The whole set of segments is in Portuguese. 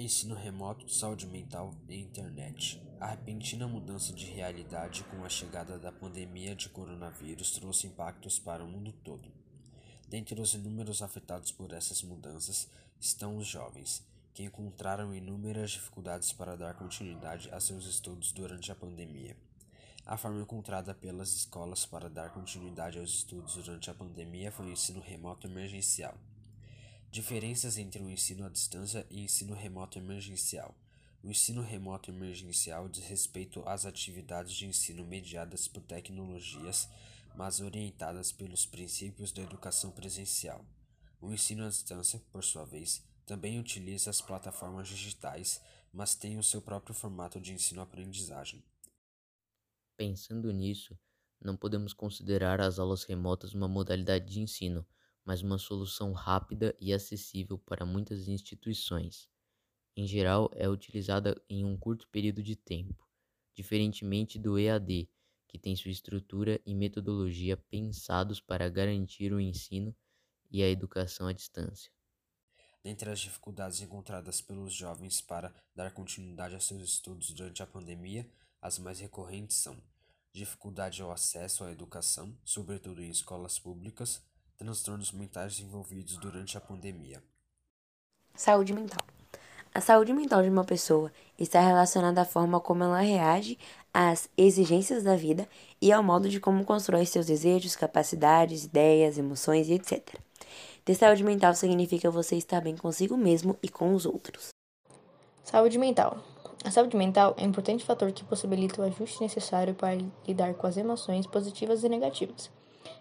Ensino remoto, saúde mental e internet. A repentina mudança de realidade com a chegada da pandemia de coronavírus trouxe impactos para o mundo todo. Dentre os inúmeros afetados por essas mudanças estão os jovens, que encontraram inúmeras dificuldades para dar continuidade a seus estudos durante a pandemia. A forma encontrada pelas escolas para dar continuidade aos estudos durante a pandemia foi o ensino remoto emergencial. Diferenças entre o ensino à distância e ensino remoto emergencial. O ensino remoto emergencial diz respeito às atividades de ensino mediadas por tecnologias, mas orientadas pelos princípios da educação presencial. O ensino à distância, por sua vez, também utiliza as plataformas digitais, mas tem o seu próprio formato de ensino-aprendizagem. Pensando nisso, não podemos considerar as aulas remotas uma modalidade de ensino mas uma solução rápida e acessível para muitas instituições. Em geral, é utilizada em um curto período de tempo, diferentemente do EAD, que tem sua estrutura e metodologia pensados para garantir o ensino e a educação à distância. Dentre as dificuldades encontradas pelos jovens para dar continuidade a seus estudos durante a pandemia, as mais recorrentes são dificuldade ao acesso à educação, sobretudo em escolas públicas, transtornos mentais desenvolvidos durante a pandemia. Saúde mental. A saúde mental de uma pessoa está relacionada à forma como ela reage às exigências da vida e ao modo de como constrói seus desejos, capacidades, ideias, emoções e etc. Ter saúde mental significa você estar bem consigo mesmo e com os outros. Saúde mental. A saúde mental é um importante fator que possibilita o ajuste necessário para lidar com as emoções positivas e negativas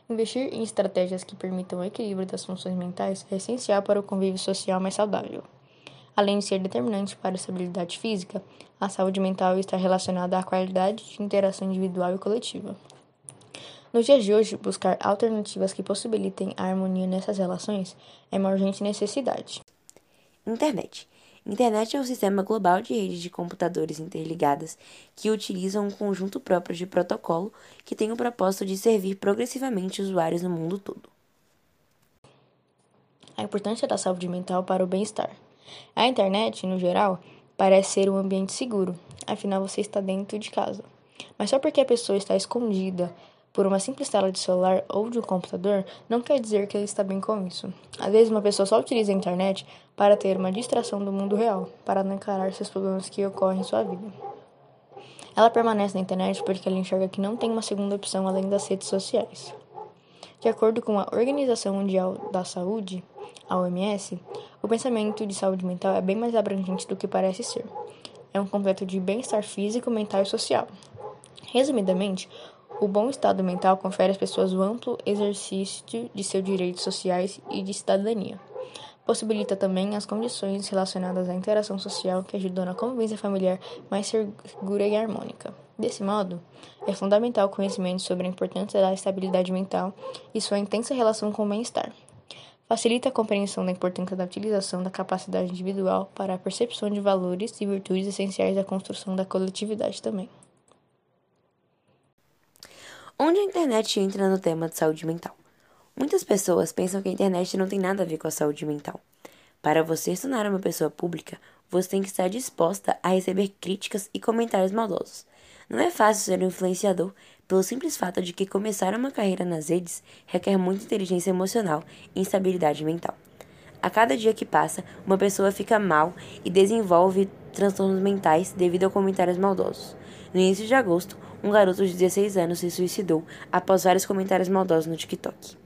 Investir em estratégias que permitam o equilíbrio das funções mentais é essencial para o convívio social mais saudável. Além de ser determinante para a estabilidade física, a saúde mental está relacionada à qualidade de interação individual e coletiva. Nos dias de hoje, buscar alternativas que possibilitem a harmonia nessas relações é uma urgente necessidade. Internet. Internet é um sistema global de redes de computadores interligadas que utilizam um conjunto próprio de protocolo que tem o propósito de servir progressivamente usuários no mundo todo. A importância da saúde mental para o bem-estar. A internet, no geral, parece ser um ambiente seguro, afinal você está dentro de casa. Mas só porque a pessoa está escondida por uma simples tela de celular ou de um computador, não quer dizer que ele está bem com isso. Às vezes, uma pessoa só utiliza a internet para ter uma distração do mundo real, para não encarar seus problemas que ocorrem em sua vida. Ela permanece na internet porque ela enxerga que não tem uma segunda opção além das redes sociais. De acordo com a Organização Mundial da Saúde, a OMS, o pensamento de saúde mental é bem mais abrangente do que parece ser. É um completo de bem-estar físico, mental e social. Resumidamente, o bom estado mental confere às pessoas o amplo exercício de seus direitos sociais e de cidadania. Possibilita também as condições relacionadas à interação social que ajudam na convivência familiar mais segura e harmônica. Desse modo, é fundamental o conhecimento sobre a importância da estabilidade mental e sua intensa relação com o bem-estar. Facilita a compreensão da importância da utilização da capacidade individual para a percepção de valores e virtudes essenciais à construção da coletividade também. Onde a internet entra no tema de saúde mental? Muitas pessoas pensam que a internet não tem nada a ver com a saúde mental. Para você se tornar uma pessoa pública, você tem que estar disposta a receber críticas e comentários maldosos. Não é fácil ser um influenciador pelo simples fato de que começar uma carreira nas redes requer muita inteligência emocional e instabilidade mental. A cada dia que passa, uma pessoa fica mal e desenvolve transtornos mentais devido a comentários maldosos. No início de agosto, um garoto de 16 anos se suicidou após vários comentários maldosos no TikTok,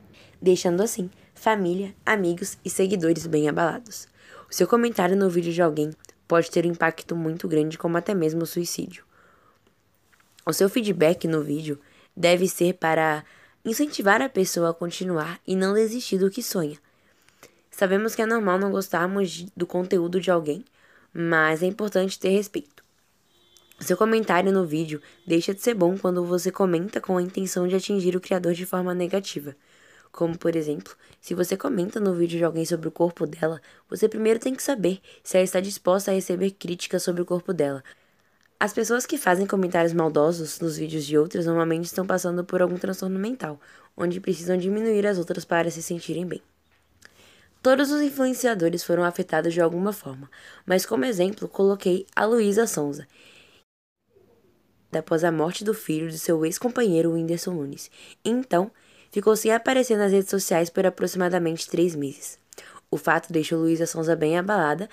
deixando assim família, amigos e seguidores bem abalados. O seu comentário no vídeo de alguém pode ter um impacto muito grande, como até mesmo o suicídio. O seu feedback no vídeo deve ser para incentivar a pessoa a continuar e não desistir do que sonha. Sabemos que é normal não gostarmos do conteúdo de alguém, mas é importante ter respeito. Seu comentário no vídeo deixa de ser bom quando você comenta com a intenção de atingir o criador de forma negativa. Como, por exemplo, se você comenta no vídeo de alguém sobre o corpo dela, você primeiro tem que saber se ela está disposta a receber críticas sobre o corpo dela. As pessoas que fazem comentários maldosos nos vídeos de outras normalmente estão passando por algum transtorno mental, onde precisam diminuir as outras para se sentirem bem. Todos os influenciadores foram afetados de alguma forma, mas como exemplo coloquei a Luísa Sonza, após a morte do filho de seu ex-companheiro Whindersson Nunes. Então, ficou sem aparecer nas redes sociais por aproximadamente três meses. O fato deixou Luísa Sonza bem abalada,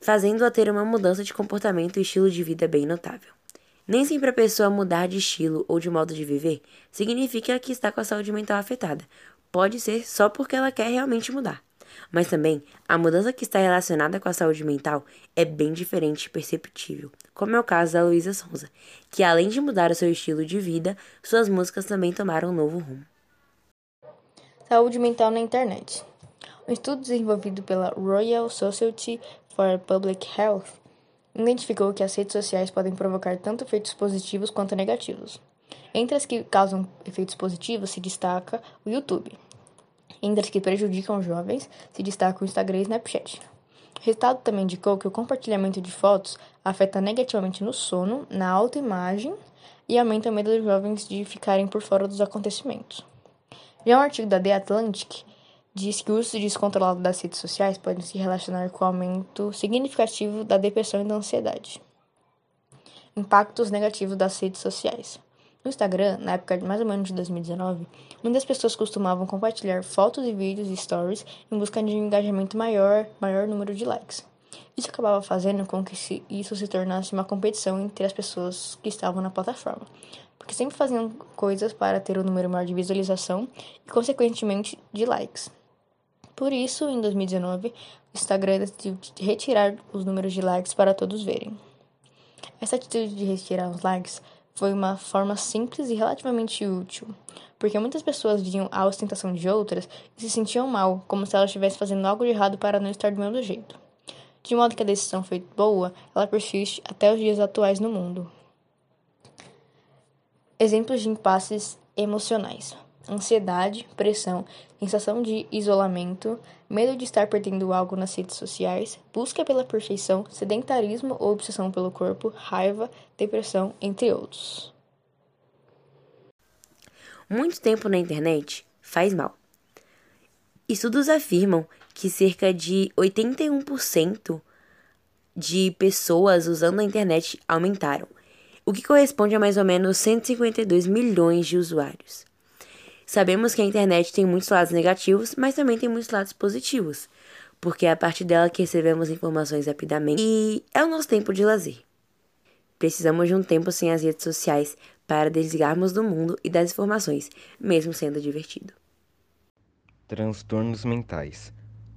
fazendo-a ter uma mudança de comportamento e estilo de vida bem notável. Nem sempre a pessoa mudar de estilo ou de modo de viver significa que está com a saúde mental afetada. Pode ser só porque ela quer realmente mudar. Mas também, a mudança que está relacionada com a saúde mental é bem diferente e perceptível, como é o caso da Luísa Sonza, que além de mudar o seu estilo de vida, suas músicas também tomaram um novo rumo. Saúde mental na internet. Um estudo desenvolvido pela Royal Society for Public Health identificou que as redes sociais podem provocar tanto efeitos positivos quanto negativos. Entre as que causam efeitos positivos se destaca o YouTube, entre as que prejudicam os jovens, se destacam o Instagram e Snapchat. O resultado também indicou que o compartilhamento de fotos afeta negativamente no sono, na autoimagem e aumenta o medo dos jovens de ficarem por fora dos acontecimentos. Já um artigo da The Atlantic diz que o uso descontrolado das redes sociais pode se relacionar com o aumento significativo da depressão e da ansiedade. Impactos negativos das redes sociais. No Instagram, na época de mais ou menos de 2019, muitas pessoas costumavam compartilhar fotos e vídeos e stories em busca de um engajamento maior, maior número de likes. Isso acabava fazendo com que isso se tornasse uma competição entre as pessoas que estavam na plataforma, porque sempre faziam coisas para ter um número maior de visualização e, consequentemente, de likes. Por isso, em 2019, o Instagram decidiu retirar os números de likes para todos verem. Essa atitude de retirar os likes foi uma forma simples e relativamente útil, porque muitas pessoas viam a ostentação de outras e se sentiam mal, como se elas estivessem fazendo algo de errado para não estar do mesmo jeito. De modo que a decisão foi boa, ela persiste até os dias atuais no mundo. Exemplos de impasses emocionais: ansiedade, pressão, sensação de isolamento, medo de estar perdendo algo nas redes sociais, busca pela perfeição, sedentarismo ou obsessão pelo corpo, raiva, depressão, entre outros. Muito tempo na internet faz mal. Estudos afirmam que cerca de 81% de pessoas usando a internet aumentaram, o que corresponde a mais ou menos 152 milhões de usuários. Sabemos que a internet tem muitos lados negativos, mas também tem muitos lados positivos, porque é a partir dela que recebemos informações rapidamente e é o nosso tempo de lazer. Precisamos de um tempo sem as redes sociais para desligarmos do mundo e das informações, mesmo sendo divertido. Transtornos mentais.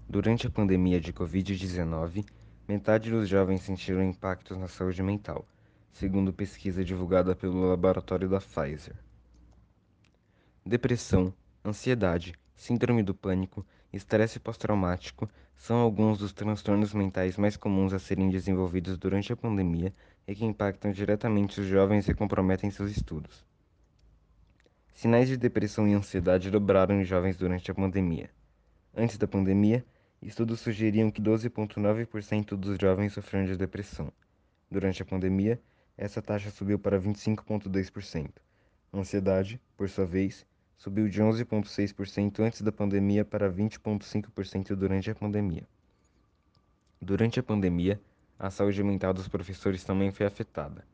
Durante a pandemia de Covid-19, metade dos jovens sentiram impactos na saúde mental, segundo pesquisa divulgada pelo laboratório da Pfizer. Depressão, ansiedade, síndrome do pânico, estresse pós-traumático são alguns dos transtornos mentais mais comuns a serem desenvolvidos durante a pandemia e que impactam diretamente os jovens e comprometem seus estudos. Sinais de depressão e ansiedade dobraram em jovens durante a pandemia. Antes da pandemia, estudos sugeriam que 12,9% dos jovens sofriam de depressão. Durante a pandemia, essa taxa subiu para 25,2%. Ansiedade, por sua vez, subiu de 11,6% antes da pandemia para 20,5% durante a pandemia. Durante a pandemia, a saúde mental dos professores também foi afetada.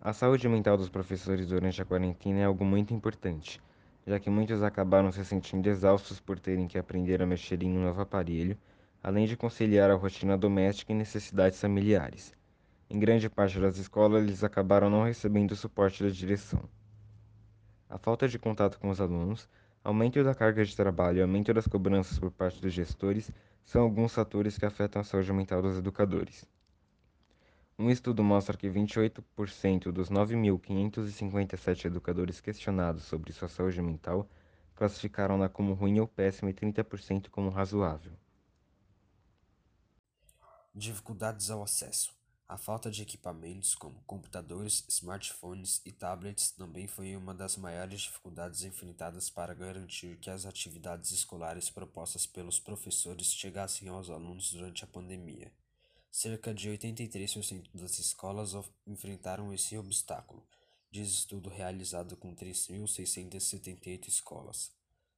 A saúde mental dos professores durante a quarentena é algo muito importante, já que muitos acabaram se sentindo exaustos por terem que aprender a mexer em um novo aparelho, além de conciliar a rotina doméstica e necessidades familiares. Em grande parte das escolas, eles acabaram não recebendo o suporte da direção. A falta de contato com os alunos, aumento da carga de trabalho e aumento das cobranças por parte dos gestores são alguns fatores que afetam a saúde mental dos educadores. Um estudo mostra que 28% dos 9.557 educadores questionados sobre sua saúde mental classificaram-na como ruim ou péssima e 30% como razoável. Dificuldades ao acesso. A falta de equipamentos como computadores, smartphones e tablets também foi uma das maiores dificuldades enfrentadas para garantir que as atividades escolares propostas pelos professores chegassem aos alunos durante a pandemia. Cerca de 83% das escolas enfrentaram esse obstáculo, diz estudo realizado com 3.678 escolas.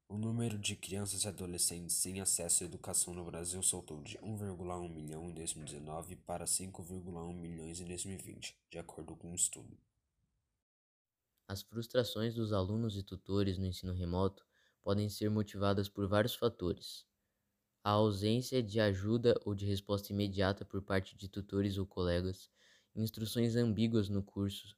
O número de crianças e adolescentes sem acesso à educação no Brasil saltou de 1,1 milhão em 2019 para 5,1 milhões em 2020, de acordo com um estudo. As frustrações dos alunos e tutores no ensino remoto podem ser motivadas por vários fatores. A ausência de ajuda ou de resposta imediata por parte de tutores ou colegas, instruções ambíguas no curso,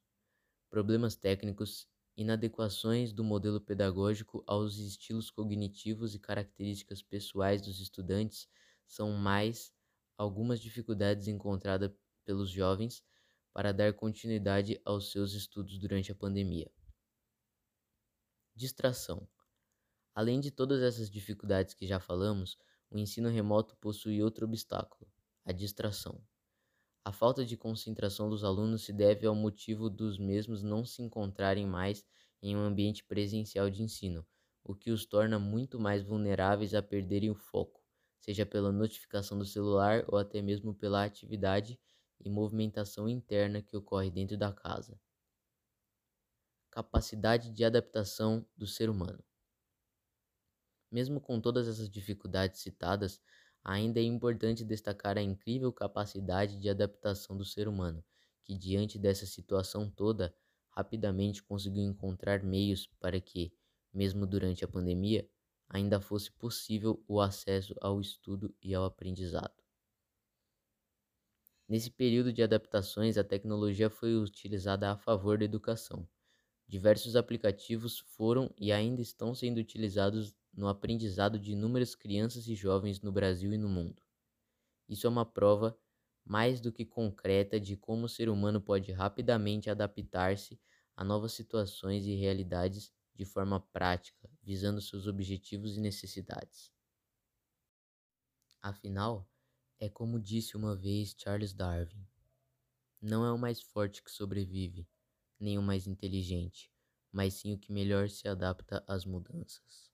problemas técnicos inadequações do modelo pedagógico aos estilos cognitivos e características pessoais dos estudantes são mais algumas dificuldades encontradas pelos jovens para dar continuidade aos seus estudos durante a pandemia. Distração. Além de todas essas dificuldades que já falamos, o ensino remoto possui outro obstáculo: a distração. A falta de concentração dos alunos se deve ao motivo dos mesmos não se encontrarem mais em um ambiente presencial de ensino, o que os torna muito mais vulneráveis a perderem o foco, seja pela notificação do celular ou até mesmo pela atividade e movimentação interna que ocorre dentro da casa. Capacidade de adaptação do ser humano. Mesmo com todas essas dificuldades citadas, ainda é importante destacar a incrível capacidade de adaptação do ser humano, que, diante dessa situação toda, rapidamente conseguiu encontrar meios para que, mesmo durante a pandemia, ainda fosse possível o acesso ao estudo e ao aprendizado. Nesse período de adaptações, a tecnologia foi utilizada a favor da educação. Diversos aplicativos foram e ainda estão sendo utilizados no aprendizado de inúmeras crianças e jovens no Brasil e no mundo. Isso é uma prova mais do que concreta de como o ser humano pode rapidamente adaptar-se a novas situações e realidades de forma prática, visando seus objetivos e necessidades. Afinal, é como disse uma vez Charles Darwin: não é o mais forte que sobrevive, nem o mais inteligente, mas sim o que melhor se adapta às mudanças.